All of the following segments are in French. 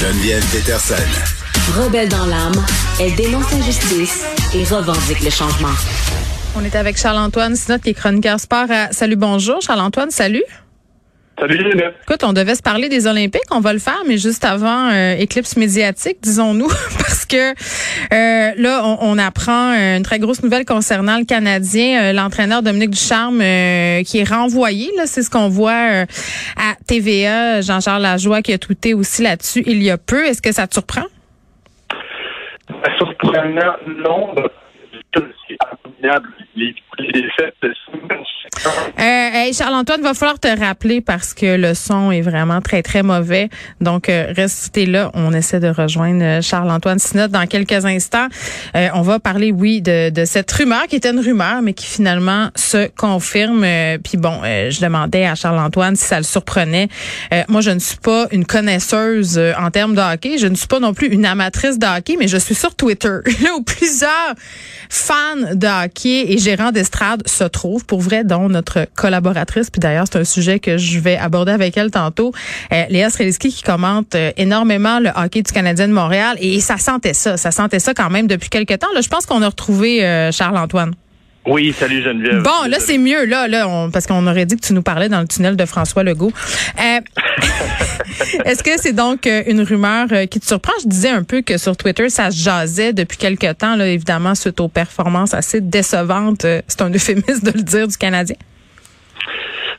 Geneviève Peterson. Rebelle dans l'âme, elle dénonce l'injustice et revendique le changement. On est avec Charles-Antoine Sinot, qui est chroniqueur sport à Salut Bonjour. Charles-Antoine, salut. Salut. Écoute, on devait se parler des Olympiques, on va le faire, mais juste avant euh, éclipse médiatique, disons-nous, parce que euh, là, on, on apprend euh, une très grosse nouvelle concernant le Canadien, euh, l'entraîneur Dominique Ducharme, euh, qui est renvoyé. Là, c'est ce qu'on voit euh, à TVA. Jean-Charles Lajoie qui a tweeté aussi là-dessus il y a peu. Est-ce que ça te surprend? Surprenant, non. C'est abominable. Les, les défaites, Euh, hey, Charles-Antoine, va falloir te rappeler parce que le son est vraiment très, très mauvais. Donc, euh, restez là. On essaie de rejoindre euh, Charles-Antoine Sinot dans quelques instants. Euh, on va parler, oui, de, de cette rumeur qui était une rumeur, mais qui finalement se confirme. Euh, Puis bon, euh, je demandais à Charles-Antoine si ça le surprenait. Moi, je ne suis pas une connaisseuse en termes de hockey. Je ne suis pas non plus une amatrice de hockey, mais je suis sur Twitter, là où plusieurs fans de hockey et gérants d'estrade se trouvent. Pour vrai, notre collaboratrice. Puis d'ailleurs, c'est un sujet que je vais aborder avec elle tantôt. Euh, Léa Streliski qui commente euh, énormément le hockey du Canadien de Montréal. Et ça sentait ça. Ça sentait ça quand même depuis quelques temps. Là, je pense qu'on a retrouvé euh, Charles-Antoine. Oui, salut Geneviève. Bon, là, c'est mieux, là, là, on- parce qu'on aurait dit que tu nous parlais dans le tunnel de François Legault. Euh, Est-ce que c'est donc euh, une rumeur euh, qui te surprend? Je disais un peu que sur Twitter, ça se jasait depuis quelque temps, là, évidemment, suite aux performances assez décevantes, c'est un euphémisme de le dire, du Canadien.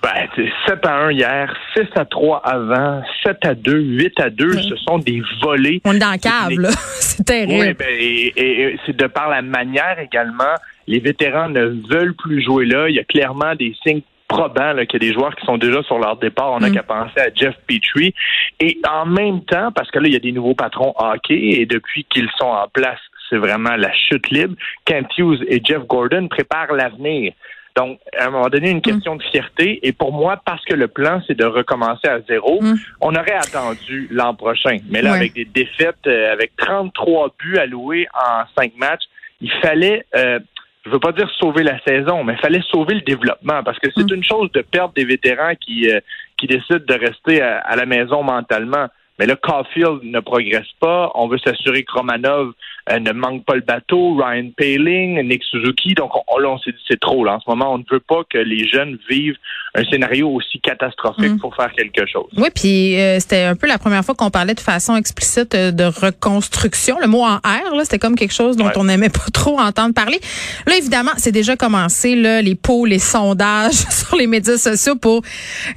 Ben, c'est 7 à 1 hier, 6 à 3 avant, 7 à 2, 8 à 2. Ce sont des volets. On est dans la cave, là. c'est terrible. Oui, ben, et, et- et c'est de par la manière également. Les vétérans ne veulent plus jouer là. Il y a clairement des signes probants qu'il y a des joueurs qui sont déjà sur leur départ. On n'a Mm. qu'à penser à Jeff Petrie. Et en même temps, parce que là, il y a des nouveaux patrons hockey et depuis qu'ils sont en place, c'est vraiment la chute libre. Kent Hughes et Jeff Gordon préparent l'avenir. Donc, à un moment donné, une question de fierté. Et pour moi, parce que le plan, c'est de recommencer à zéro, Mm. on aurait attendu l'an prochain. Mais là, Ouais. avec des défaites, euh, avec 33 buts alloués en 5 matchs, il fallait, euh, je veux pas dire sauver la saison, mais il fallait sauver le développement. Parce que c'est Mm. une chose de perdre des vétérans qui, euh, qui décident de rester à, à la maison mentalement. Mais là, Caulfield ne progresse pas. On veut s'assurer que Romanov ne manque pas le bateau. Ryan Paling, Nick Suzuki. Donc, on, là, on s'est dit c'est trop. Là. En ce moment, on ne veut pas que les jeunes vivent un scénario aussi catastrophique Mm. pour faire quelque chose. Oui, puis euh, c'était un peu la première fois qu'on parlait de façon explicite euh, de reconstruction. Le mot en R, là, c'était comme quelque chose dont Ouais. on n'aimait pas trop entendre parler. Là, évidemment, c'est déjà commencé, là, les pots, les sondages sur les médias sociaux pour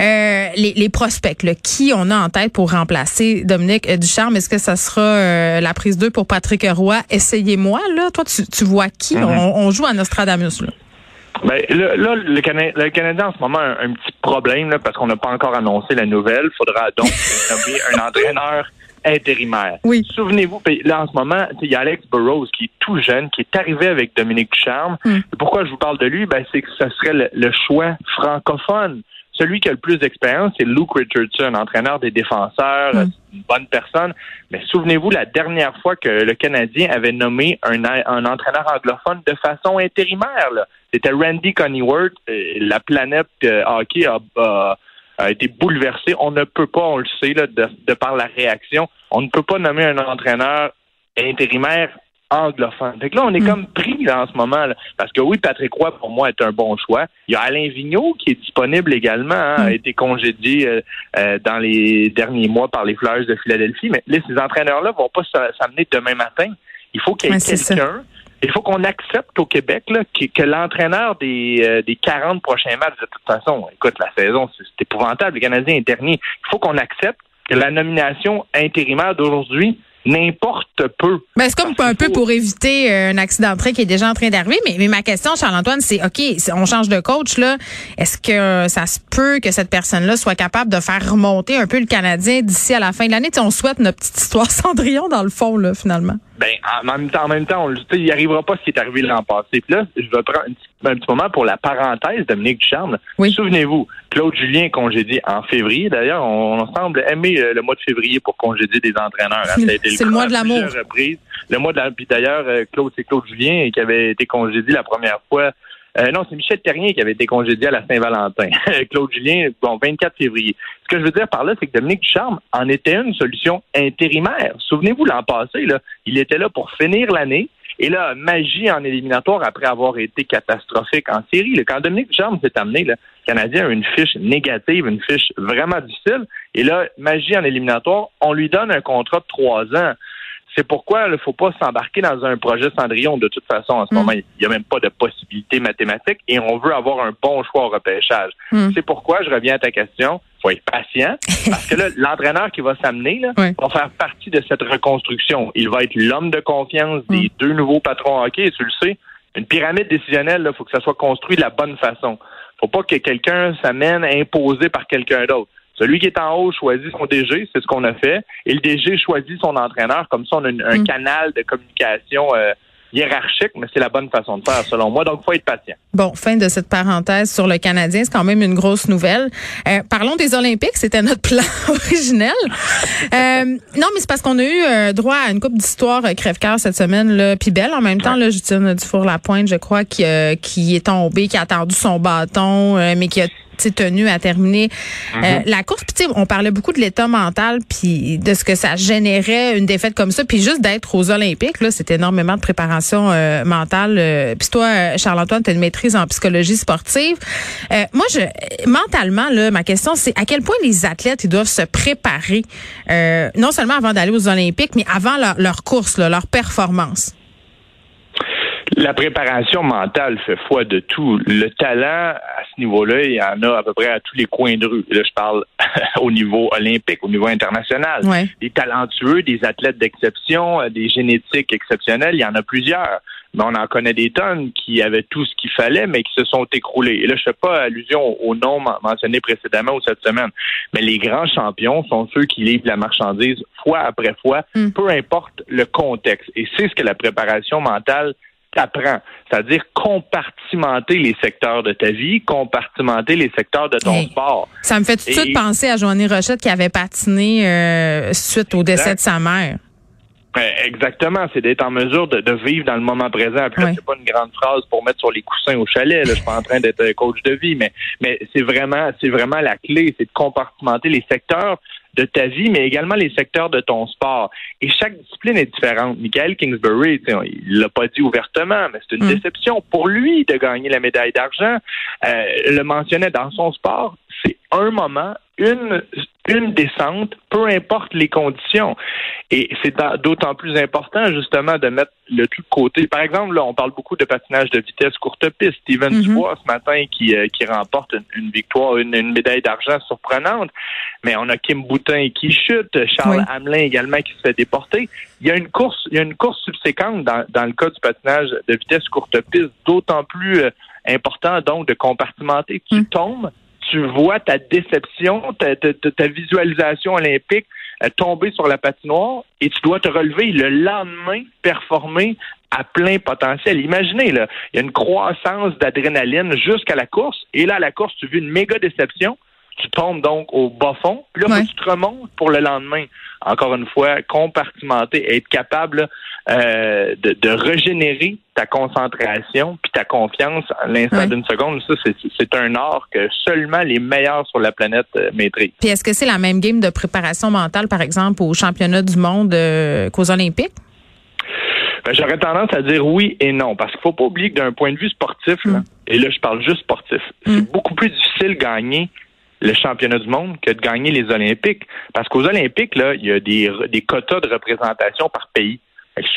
euh, les, les prospects. Là. Qui on a en tête pour remplacer Dominique euh, Ducharme? Est-ce que ça sera euh, la prise 2 pour Patrick Roy? Essayez-moi, là. Toi, tu, tu vois qui? Mhm. on, on joue à Nostradamus, là. Ben, là, là, le, Cana- le Canadien en ce moment a un, un petit problème là, parce qu'on n'a pas encore annoncé la nouvelle. Il faudra donc nommer un entraîneur intérimaire. Oui. Souvenez-vous, là en ce moment, il y a Alex Burrows qui est tout jeune, qui est arrivé avec Dominique Ducharme. Mm. Pourquoi je vous parle de lui? Ben, c'est que ce serait le, le choix francophone. Celui qui a le plus d'expérience, c'est Luke Richardson, entraîneur des défenseurs, Mm. une bonne personne. Mais souvenez-vous, la dernière fois que le Canadien avait nommé un, un entraîneur anglophone de façon intérimaire, c'était Randy Coneyworth. Euh, La planète euh, hockey a, a- a été bouleversée. On ne peut pas, on le sait, là, de, de par la réaction, on ne peut pas nommer un entraîneur intérimaire anglophone. Fait que là, on est Mm. comme pris là, en ce moment. là. parce que oui, Patrick Roy, pour moi, est un bon choix. Il y a Alain Vigneault qui est disponible également, hein, a Mm. été congédié euh, euh, dans les derniers mois par les Flyers de Philadelphie. Mais là, ces entraîneurs-là vont pas s'amener demain matin. Il faut qu'il y ait quelqu'un. Il faut qu'on accepte au Québec là, que, que l'entraîneur des, euh, des 40 prochains matchs, de toute façon, écoute, la saison, c'est c'est épouvantable. Le Canadien est dernier. Il faut qu'on accepte que la nomination intérimaire d'aujourd'hui n'importe peu. Ben, c'est comme un peu pour éviter euh, un accident de train qui est déjà en train d'arriver. Mais, mais ma question, Charles-Antoine, c'est OK, si on change de coach, là. Est-ce que euh, ça se peut que cette personne-là soit capable de faire remonter un peu le Canadien d'ici à la fin de l'année? Tu sais, on souhaite notre petite histoire Cendrillon dans le fond, là, finalement. Ben, en même temps, en même temps, on, il arrivera pas ce qui est arrivé l'an passé. Puis là, je vais prendre un petit, un petit moment pour la parenthèse, Dominique Ducharme. Oui. Souvenez-vous, Claude Julien congédié en février. D'ailleurs, on, on semble aimer euh, le mois de février pour congédier des entraîneurs. hein. C'est le mois de l'amour. Le mois de la, puis d'ailleurs, euh, Claude, c'est Claude Julien qui avait été congédié la première fois Euh, non, c'est Michel Terrien qui avait été congédié à la Saint-Valentin. Claude Julien, bon, 24 février. Ce que je veux dire par là, c'est que Dominique Ducharme en était une solution intérimaire. Souvenez-vous, l'an passé, là, il était là pour finir l'année. Et là, magie en éliminatoire après avoir été catastrophique en série. Quand Dominique Ducharme s'est amené, le Canadien a une fiche négative, une fiche vraiment difficile. Et là, magie en éliminatoire, on lui donne un contrat de trois ans. C'est pourquoi il ne faut pas s'embarquer dans un projet Cendrillon. De toute façon, en ce mm. moment, il n'y a même pas de possibilité mathématique et on veut avoir un bon choix au repêchage. Mm. C'est pourquoi, je reviens à ta question, il faut être patient parce que là, l'entraîneur qui va s'amener va faire partie de cette reconstruction. Il va être l'homme de confiance des mm. deux nouveaux patrons hockey, et tu le sais. Une pyramide décisionnelle, il faut que ça soit construit de la bonne façon. faut pas que quelqu'un s'amène imposé par quelqu'un d'autre. Celui qui est en haut choisit son DG, c'est ce qu'on a fait, et le DG choisit son entraîneur. Comme ça, on a un mm. canal de communication euh, hiérarchique, mais c'est la bonne façon de faire, selon moi. Donc, il faut être patient. Bon, fin de cette parenthèse sur le Canadien. C'est quand même une grosse nouvelle. Euh, parlons des Olympiques. C'était notre plan originel. Euh, non, mais c'est parce qu'on a eu droit à une coupe d'histoire crève-cœur cette semaine, là, puis belle en même temps. Là, Justine Dufour-Lapointe, je crois, qui, qui est tombé, qui a attendu son bâton, mais qui a tenu à terminer euh, mhm. la course. Puis on parlait beaucoup de l'état mental, puis de ce que ça générait une défaite comme ça, puis juste d'être aux Olympiques, là, c'est énormément de préparation euh, mentale. Euh, puis toi, Charles-Antoine, tu as une maîtrise en psychologie sportive. moi, je mentalement, là, ma question, c'est à quel point les athlètes ils doivent se préparer, non seulement avant d'aller aux Olympiques, mais avant leur, leur course, leur performance? La préparation mentale fait foi de tout. Le talent, à ce niveau-là, il y en a à peu près à tous les coins de rue. Là, je parle au niveau olympique, au niveau international. Des talentueux, des athlètes d'exception, euh, des génétiques exceptionnelles, il y en a plusieurs. Mais on en connaît des tonnes qui avaient tout ce qu'il fallait, mais qui se sont écroulés. Et là, je fais pas allusion aux noms mentionnés précédemment ou cette semaine. Mais les grands champions sont ceux qui livrent la marchandise fois après fois, mm. peu importe le contexte. Et c'est ce que la préparation mentale t'apprends. C'est-à-dire compartimenter les secteurs de ta vie, compartimenter les secteurs de ton sport. Ça me fait tout de suite penser à Joanie Rochette qui avait patiné euh, suite au décès de sa mère. Ben, exactement, c'est d'être en mesure de, vivre dans le moment présent. Après, c'est pas une grande phrase pour mettre sur les coussins au chalet. Là. Je suis pas en train d'être coach de vie, mais mais c'est vraiment c'est vraiment la clé, c'est de compartimenter les secteurs de ta vie, mais également les secteurs de ton sport. Et chaque discipline est différente. Michael Kingsbury, il l'a pas dit ouvertement, mais c'est une mm. déception pour lui de gagner la médaille d'argent. Euh, le mentionnait dans son sport, un moment, une, une descente, peu importe les conditions. Et c'est d'autant plus important, justement, de mettre le tout de côté. Par exemple, là, on parle beaucoup de patinage de vitesse courte piste. Steven mm Dubois, ce matin, qui, euh, qui remporte une, victoire, une, médaille d'argent surprenante. Mais on a Kim Boutin qui chute, Charles Hamelin également qui se fait déporter. Il y a une course, il y a une course subséquente dans, dans le cas du patinage de vitesse courte piste, d'autant plus euh, important, donc, de compartimenter. Tu mm. tombes, tu vois ta déception, ta, ta, visualisation olympique euh, tomber sur la patinoire et tu dois te relever le lendemain, performer à plein potentiel. Imaginez, là, il y a une croissance d'adrénaline jusqu'à la course, et là, à la course, tu vis une méga déception, tu tombes donc au bas fond, puis là, tu te remontes pour le lendemain. Encore une fois, compartimenter, être capable euh, de, régénérer ta concentration puis ta confiance à l'instant d'une seconde. Ça, c'est un art que seulement les meilleurs sur la planète euh, maîtrisent. Puis est-ce que c'est la même game de préparation mentale, par exemple, aux championnats du monde euh, qu'aux Olympiques? Ben, j'aurais tendance à dire oui et non, parce qu'il faut pas oublier que d'un point de vue sportif, là, mm. et là je parle juste sportif, c'est mm. beaucoup plus difficile de gagner le championnat du monde que de gagner les Olympiques. Parce qu'aux Olympiques, là, il y a des, des quotas de représentation par pays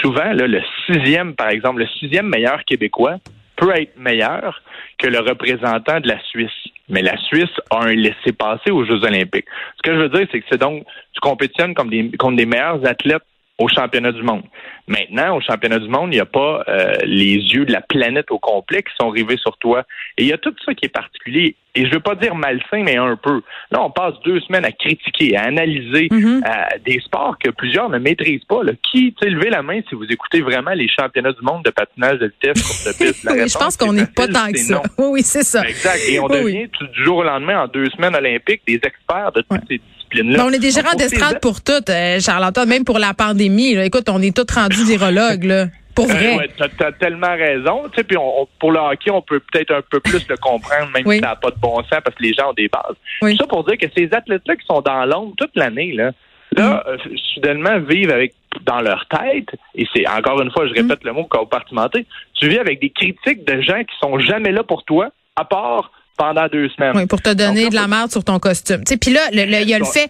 souvent, là, le sixième, par exemple, le sixième meilleur québécois peut être meilleur que le représentant de la Suisse. Mais la Suisse a un laissé-passer aux Jeux olympiques. Ce que je veux dire, c'est que c'est donc, tu compétitionnes comme des, contre des meilleurs athlètes au championnat du monde. Maintenant, au championnat du monde, il n'y a pas euh, les yeux de la planète au complet qui sont rivés sur toi. Et il y a tout ça qui est particulier. Et je veux pas dire malsain, mais un peu. Là, on passe deux semaines à critiquer, à analyser euh, des sports que plusieurs ne maîtrisent pas. Là. Qui, tu sais, levez la main si vous écoutez vraiment les championnats du monde de patinage de vitesse sur de piste. oui, je pense qu'on n'est pas tant que ça. Oui, oui, c'est ça. Exact. Et on devient du jour au lendemain, en deux semaines olympiques, des experts de toutes ces on est des gérants d'estrade pour tout, euh, Charles-Antoine, même pour la pandémie. Écoute, on est tous rendus virologues. Là. Pour vrai. ouais, t'as, as tellement raison. Tu sais, puis on, pour le hockey, on peut peut-être un peu plus le comprendre, même si ça n'a pas de bon sens, parce que les gens ont des bases. Oui. Ça pour dire que ces athlètes-là qui sont dans l'ombre toute l'année, là, là, mm. euh, soudainement vivent avec dans leur tête, et c'est encore une fois, je répète mm. le mot compartimenté, tu vis avec des critiques de gens qui sont jamais là pour toi, à part pendant deux semaines. Oui, pour te donner de la merde sur ton costume. Puis là, il y a le fait,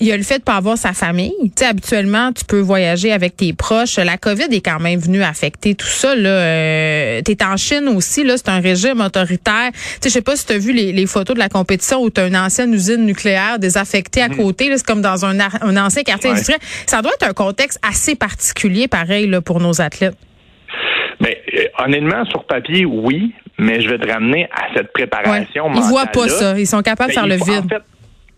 il y a le fait de pas avoir sa famille. sais, habituellement, tu peux voyager avec tes proches. La COVID est quand même venue affecter tout ça. Là, euh, t'es en Chine aussi. Là, c'est un régime autoritaire. Je sais pas si tu as vu les, les, photos de la compétition où tu as une ancienne usine nucléaire désaffectée à mhm. côté. C'est comme dans un, un ancien quartier industriel. Ça doit être un contexte assez particulier, pareil, là, pour nos athlètes. Mais euh, honnêtement, sur papier, oui, mais je vais te ramener à cette préparation ouais. Ils voient pas ça. Ils sont capables de faire le vide. En fait,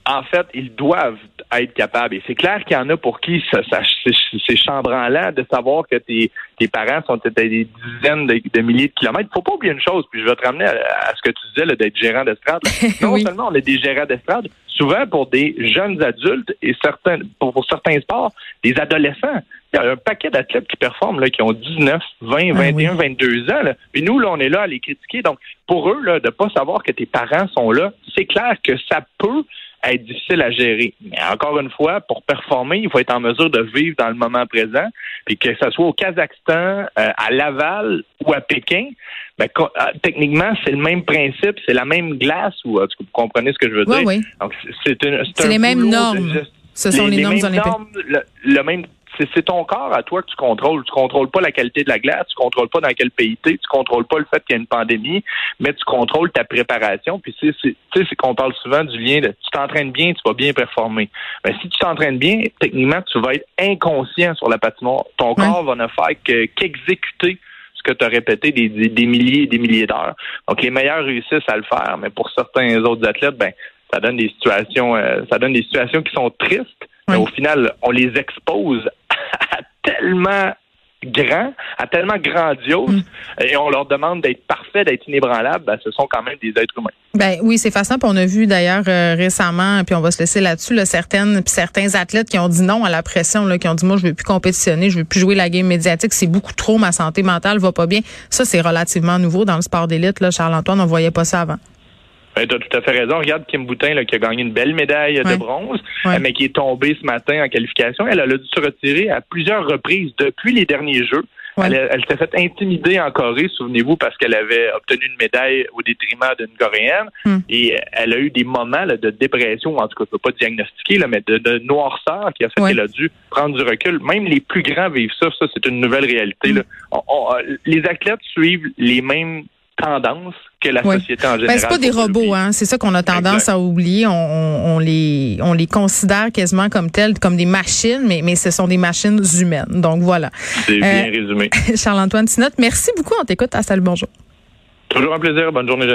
en fait, ils doivent être capables. Et c'est clair qu'il y en a pour qui ça, ça c'est chambranlant de savoir que tes, tes parents sont à des dizaines de, milliers de kilomètres. Faut pas oublier une chose, puis je vais te ramener à, ce que tu disais d'être gérant d'estrade. Non seulement on est des gérants d'estrade, souvent pour des jeunes adultes et certains pour, certains sports, des adolescents. Il y a un paquet d'athlètes qui performent, là, qui ont 19, 20, 21, 22 ans. Là. Et nous, là, on est là à les critiquer. Donc, pour eux, là, de pas savoir que tes parents sont là, c'est clair que ça peut être difficile à gérer. Mais encore une fois, pour performer, il faut être en mesure de vivre dans le moment présent, puis que ce soit au Kazakhstan, euh, à Laval ou à Pékin, ben, euh, techniquement, c'est le même principe, c'est la même glace, ou vous comprenez ce que je veux dire? Oui. Donc, c'est les mêmes normes. Ce sont les, normes, normes le, même c'est ton corps à toi que tu contrôles. Tu contrôles pas la qualité de la glace, tu contrôles pas dans quel pays tu tu contrôles pas le fait qu'il y a une pandémie, mais tu contrôles ta préparation. Puis tu sais, c'est qu'on parle souvent du lien de tu t'entraînes bien, tu vas bien performer. Mais ben, si tu t'entraînes bien, techniquement, tu vas être inconscient sur la patinoire. Ton corps va ne faire qu'exécuter ce que tu as répété des, des, milliers et des milliers d'heures. Donc les meilleurs réussissent à le faire, mais pour certains autres athlètes, ben ça donne des situations, euh, ça donne des situations qui sont tristes. Mais au final, on les expose tellement grand, à tellement grandiose, mm. et on leur demande d'être parfaits, d'être inébranlables, ben, ce sont quand même des êtres humains. Ben oui, c'est fascinant. Puis on a vu d'ailleurs euh, récemment, puis on va se laisser là-dessus, là, certaines, puis certains athlètes qui ont dit non à la pression, là, qui ont dit moi je veux plus compétitionner, je veux plus jouer la game médiatique, c'est beaucoup trop, ma santé mentale va pas bien. Ça c'est relativement nouveau dans le sport d'élite. Là, Charles Antoine, on voyait pas ça avant. Ben, tu as tout à fait raison. Regarde Kim Boutin là, qui a gagné une belle médaille de bronze, mais qui est tombée ce matin en qualification. Elle, a dû se retirer à plusieurs reprises depuis les derniers Jeux. Elle, s'est fait intimider en Corée, souvenez-vous, parce qu'elle avait obtenu une médaille au détriment d'une Coréenne. Hmm. Et elle a eu des moments de dépression, en tout cas, je ne peux pas diagnostiquer, là, mais de, noirceur qui a fait qu'elle a dû prendre du recul. Même les plus grands vivent ça. Ça, c'est une nouvelle réalité. Là. Hmm. les athlètes suivent les mêmes tendances que la société en général. Ben, c'est pas des robots, hein. C'est ça qu'on a tendance à oublier. On, les on les considère quasiment comme tels, comme des machines, mais mais ce sont des machines humaines. Donc voilà. C'est bien euh, résumé. Charles-Antoine Sinotte, merci beaucoup. On t'écoute. À salut, bonjour. Toujours un plaisir. Bonne journée,